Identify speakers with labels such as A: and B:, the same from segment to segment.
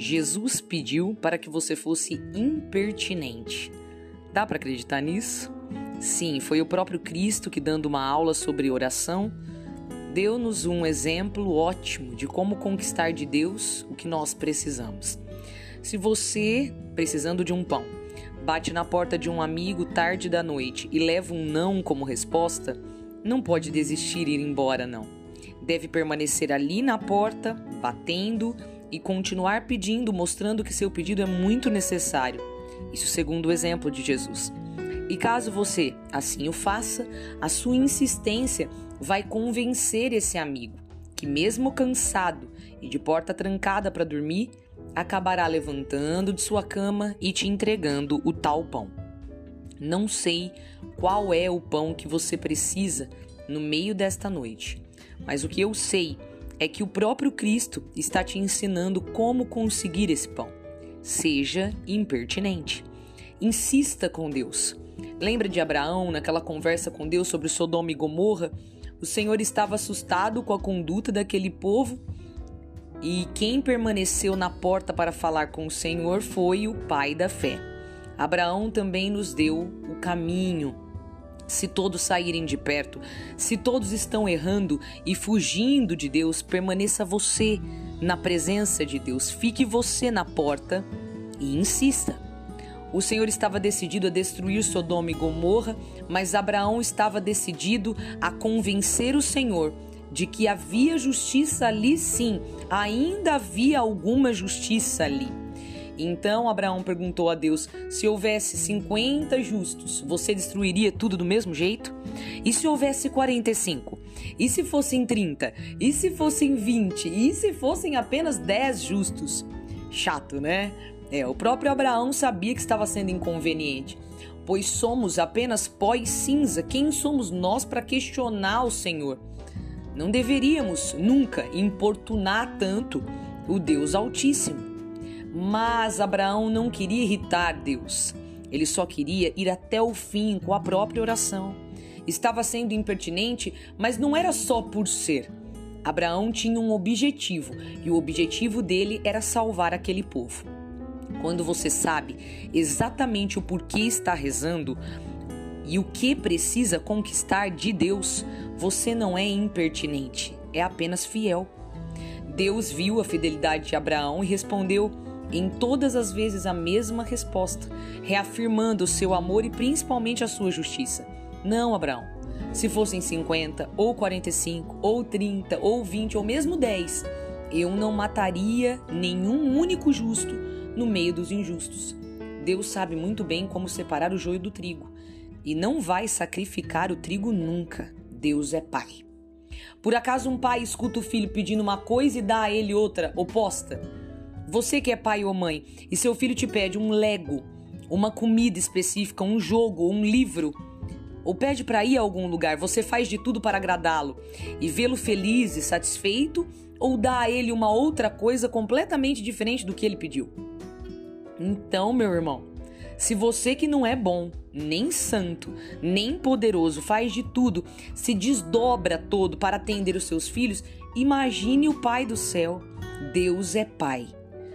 A: Jesus pediu para que você fosse impertinente. Dá para acreditar nisso? Sim, foi o próprio Cristo que, dando uma aula sobre oração, deu-nos um exemplo ótimo de como conquistar de Deus o que nós precisamos. Se você, precisando de um pão, bate na porta de um amigo tarde da noite e leva um não como resposta, não pode desistir e ir embora, não. Deve permanecer ali na porta, batendo e continuar pedindo, mostrando que seu pedido é muito necessário. Isso segundo o exemplo de Jesus. E caso você assim o faça, a sua insistência vai convencer esse amigo que, mesmo cansado e de porta trancada para dormir, acabará levantando de sua cama e te entregando o tal pão. Não sei qual é o pão que você precisa no meio desta noite, mas o que eu sei é que o próprio Cristo está te ensinando como conseguir esse pão. Seja impertinente. Insista com Deus. Lembra de Abraão naquela conversa com Deus sobre Sodoma e Gomorra? O Senhor estava assustado com a conduta daquele povo e quem permaneceu na porta para falar com o Senhor foi o pai da fé. Abraão também nos deu o caminho. Se todos saírem de perto, se todos estão errando e fugindo de Deus, permaneça você na presença de Deus, fique você na porta e insista. O Senhor estava decidido a destruir Sodoma e Gomorra, mas Abraão estava decidido a convencer o Senhor de que havia justiça ali sim, ainda havia alguma justiça ali. Então Abraão perguntou a Deus: se houvesse 50 justos, você destruiria tudo do mesmo jeito? E se houvesse 45? E se fossem 30? E se fossem 20? E se fossem apenas 10 justos? Chato, né? É, o próprio Abraão sabia que estava sendo inconveniente, pois somos apenas pó e cinza. Quem somos nós para questionar o Senhor? Não deveríamos nunca importunar tanto o Deus Altíssimo. Mas Abraão não queria irritar Deus. Ele só queria ir até o fim com a própria oração. Estava sendo impertinente, mas não era só por ser. Abraão tinha um objetivo, e o objetivo dele era salvar aquele povo. Quando você sabe exatamente o porquê está rezando e o que precisa conquistar de Deus, você não é impertinente, é apenas fiel. Deus viu a fidelidade de Abraão e respondeu em todas as vezes a mesma resposta, reafirmando o seu amor e principalmente a sua justiça. Não, Abraão. Se fossem 50, ou 45, ou 30, ou 20, ou mesmo 10, eu não mataria nenhum único justo no meio dos injustos. Deus sabe muito bem como separar o joio do trigo e não vai sacrificar o trigo nunca. Deus é Pai. Por acaso um pai escuta o filho pedindo uma coisa e dá a ele outra oposta? Você que é pai ou mãe e seu filho te pede um Lego, uma comida específica, um jogo, um livro, ou pede para ir a algum lugar, você faz de tudo para agradá-lo e vê-lo feliz e satisfeito, ou dá a ele uma outra coisa completamente diferente do que ele pediu? Então, meu irmão, se você que não é bom, nem santo, nem poderoso, faz de tudo, se desdobra todo para atender os seus filhos, imagine o Pai do céu. Deus é Pai.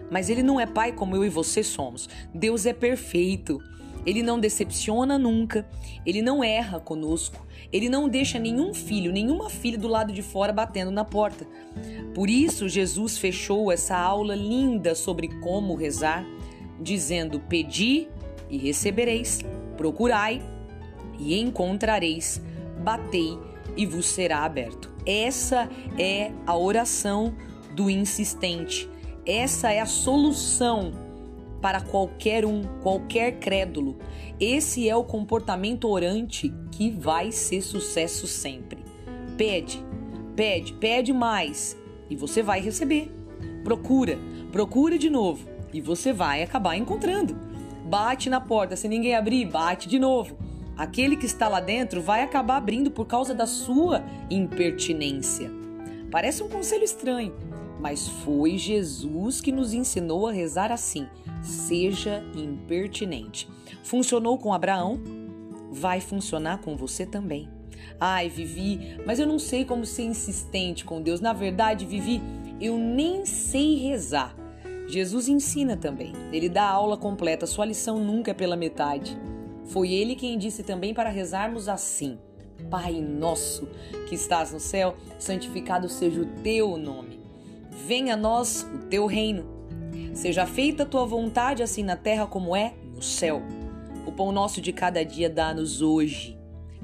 A: Mas ele não é pai como eu e você somos. Deus é perfeito. Ele não decepciona nunca, ele não erra conosco, ele não deixa nenhum filho, nenhuma filha do lado de fora batendo na porta. Por isso, Jesus fechou essa aula linda sobre como rezar, dizendo: Pedi e recebereis, procurai e encontrareis, batei e vos será aberto. Essa é a oração do insistente. Essa é a solução para qualquer um, qualquer crédulo. Esse é o comportamento orante que vai ser sucesso sempre. Pede, pede, pede mais e você vai receber. Procura, procura de novo e você vai acabar encontrando. Bate na porta, se ninguém abrir, bate de novo. Aquele que está lá dentro vai acabar abrindo por causa da sua impertinência. Parece um conselho estranho, mas foi Jesus que nos ensinou a rezar assim: seja impertinente. Funcionou com Abraão? Vai funcionar com você também. Ai, Vivi, mas eu não sei como ser insistente com Deus. Na verdade, Vivi, eu nem sei rezar. Jesus ensina também. Ele dá a aula completa, sua lição nunca é pela metade. Foi ele quem disse também para rezarmos assim: Pai nosso que estás no céu, santificado seja o teu nome. Venha a nós o teu reino. Seja feita a tua vontade, assim na terra como é no céu. O pão nosso de cada dia dá-nos hoje.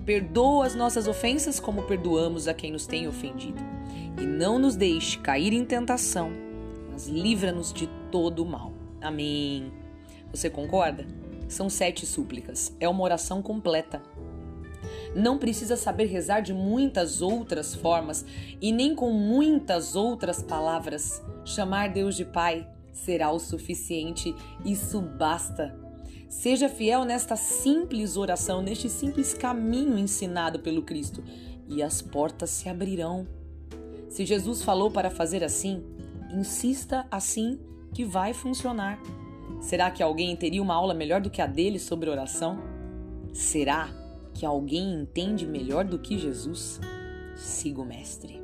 A: Perdoa as nossas ofensas como perdoamos a quem nos tem ofendido. E não nos deixe cair em tentação, mas livra-nos de todo o mal. Amém. Você concorda? São sete súplicas. É uma oração completa. Não precisa saber rezar de muitas outras formas e nem com muitas outras palavras. Chamar Deus de Pai será o suficiente. Isso basta. Seja fiel nesta simples oração, neste simples caminho ensinado pelo Cristo, e as portas se abrirão. Se Jesus falou para fazer assim, insista assim que vai funcionar. Será que alguém teria uma aula melhor do que a dele sobre oração? Será que alguém entende melhor do que Jesus? Siga o Mestre.